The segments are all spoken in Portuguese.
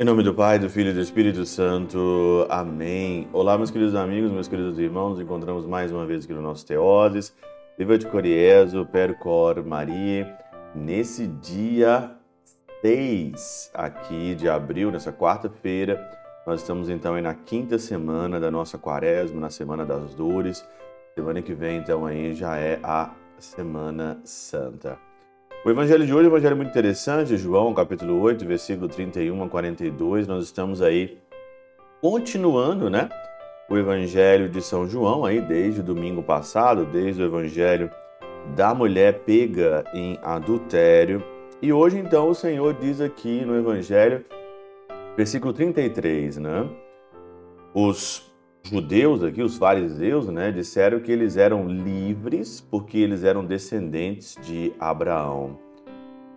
Em nome do Pai, do Filho e do Espírito Santo. Amém. Olá, meus queridos amigos, meus queridos irmãos. Nos encontramos mais uma vez aqui no nosso Teoses. Viva de Coriezo, Percor Maria. Nesse dia 6 aqui de abril, nessa quarta-feira, nós estamos então aí na quinta semana da nossa quaresma, na Semana das Dores. Semana que vem, então, aí já é a Semana Santa. O evangelho de hoje é um evangelho muito interessante, João, capítulo 8, versículo 31 a 42. Nós estamos aí continuando, né? O evangelho de São João aí desde o domingo passado, desde o evangelho da mulher pega em adultério. E hoje então o Senhor diz aqui no evangelho, versículo 33, né? Os judeus aqui, os fariseus, né, disseram que eles eram livres porque eles eram descendentes de Abraão.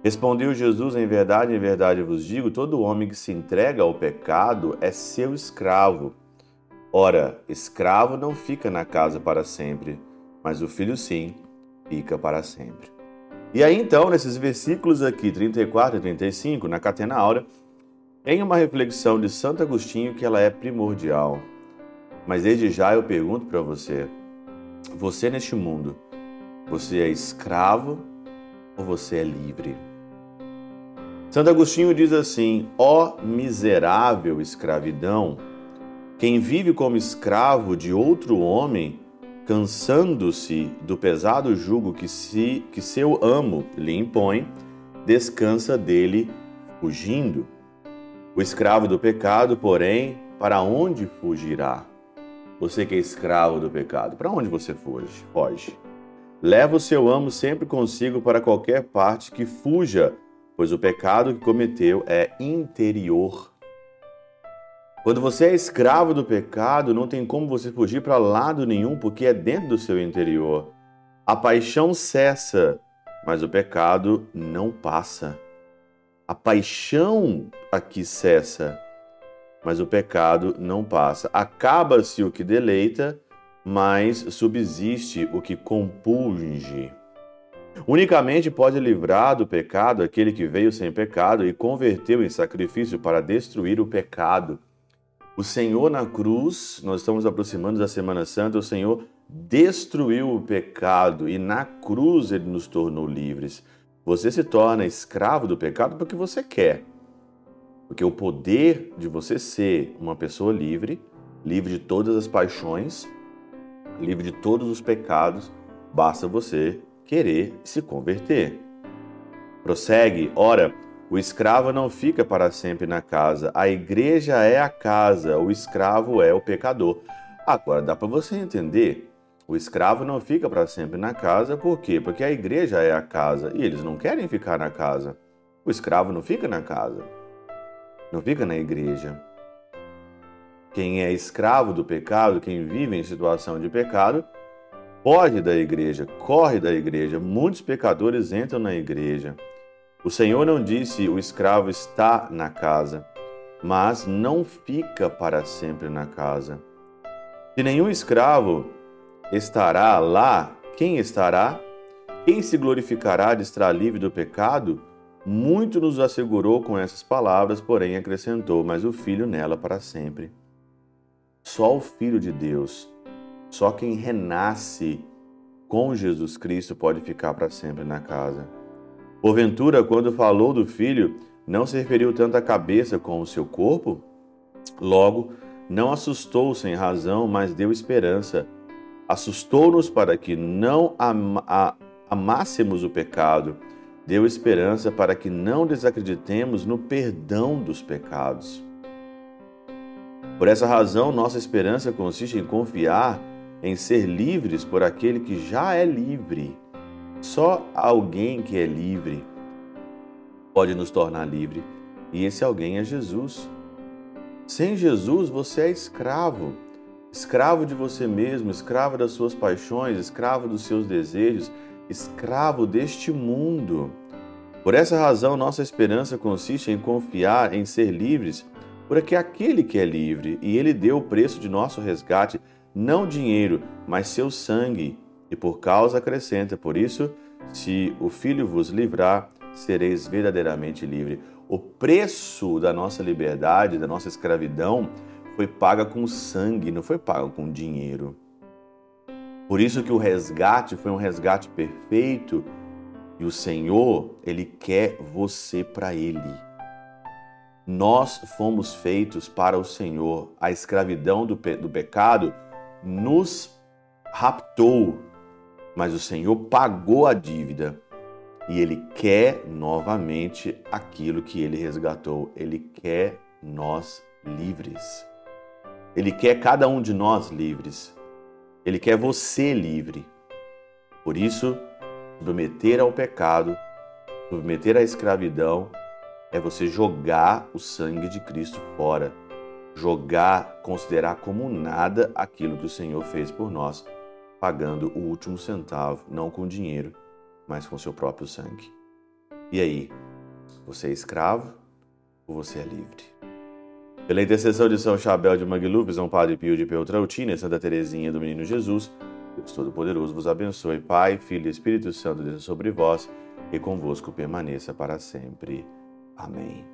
Respondeu Jesus: Em verdade, em verdade vos digo: todo homem que se entrega ao pecado é seu escravo. Ora, escravo não fica na casa para sempre, mas o filho sim fica para sempre. E aí então, nesses versículos aqui, 34 e 35, na Catena Aura, tem uma reflexão de Santo Agostinho que ela é primordial. Mas desde já eu pergunto para você: você neste mundo, você é escravo ou você é livre? Santo Agostinho diz assim: ó miserável escravidão, quem vive como escravo de outro homem, cansando-se do pesado jugo que, se, que seu amo lhe impõe, descansa dele fugindo. O escravo do pecado, porém, para onde fugirá? Você que é escravo do pecado, para onde você foge? Foge. Leva o seu amo sempre consigo para qualquer parte que fuja, pois o pecado que cometeu é interior. Quando você é escravo do pecado, não tem como você fugir para lado nenhum, porque é dentro do seu interior. A paixão cessa, mas o pecado não passa. A paixão aqui cessa, mas o pecado não passa. Acaba-se o que deleita, mas subsiste o que compunge. Unicamente pode livrar do pecado aquele que veio sem pecado e converteu em sacrifício para destruir o pecado. O Senhor na cruz, nós estamos aproximando da Semana Santa, o Senhor destruiu o pecado e na cruz ele nos tornou livres. Você se torna escravo do pecado porque você quer. Porque o poder de você ser uma pessoa livre, livre de todas as paixões, livre de todos os pecados, basta você querer se converter. Prossegue, ora, o escravo não fica para sempre na casa, a igreja é a casa, o escravo é o pecador. Agora dá para você entender. O escravo não fica para sempre na casa, por quê? Porque a igreja é a casa e eles não querem ficar na casa. O escravo não fica na casa não fica na igreja. Quem é escravo do pecado, quem vive em situação de pecado, foge da igreja, corre da igreja. Muitos pecadores entram na igreja. O Senhor não disse o escravo está na casa, mas não fica para sempre na casa. Se nenhum escravo estará lá, quem estará? Quem se glorificará de estar livre do pecado? Muito nos assegurou com essas palavras, porém acrescentou: Mas o Filho nela para sempre. Só o Filho de Deus, só quem renasce com Jesus Cristo pode ficar para sempre na casa. Porventura, quando falou do Filho, não se referiu tanto à cabeça como ao seu corpo? Logo, não assustou sem razão, mas deu esperança. Assustou-nos para que não am amássemos o pecado deu esperança para que não desacreditemos no perdão dos pecados. Por essa razão, nossa esperança consiste em confiar em ser livres por aquele que já é livre. Só alguém que é livre pode nos tornar livre, e esse alguém é Jesus. Sem Jesus, você é escravo. Escravo de você mesmo, escravo das suas paixões, escravo dos seus desejos, escravo deste mundo. Por essa razão, nossa esperança consiste em confiar em ser livres, porque aquele que é livre, e ele deu o preço de nosso resgate, não dinheiro, mas seu sangue, e por causa acrescenta: Por isso, se o Filho vos livrar, sereis verdadeiramente livre. O preço da nossa liberdade, da nossa escravidão, foi paga com sangue, não foi paga com dinheiro. Por isso que o resgate foi um resgate perfeito e o Senhor, ele quer você para ele. Nós fomos feitos para o Senhor. A escravidão do, pe do pecado nos raptou, mas o Senhor pagou a dívida e ele quer novamente aquilo que ele resgatou. Ele quer nós livres. Ele quer cada um de nós livres. Ele quer você livre. Por isso, submeter ao pecado, submeter à escravidão, é você jogar o sangue de Cristo fora. Jogar, considerar como nada aquilo que o Senhor fez por nós, pagando o último centavo, não com dinheiro, mas com seu próprio sangue. E aí, você é escravo ou você é livre? Pela intercessão de São Chabel de Mangluf, São Padre Pio de Peltrautina e Santa Teresinha do Menino Jesus, Deus Todo-Poderoso vos abençoe. Pai, Filho e Espírito Santo, Deus sobre vós e convosco permaneça para sempre. Amém.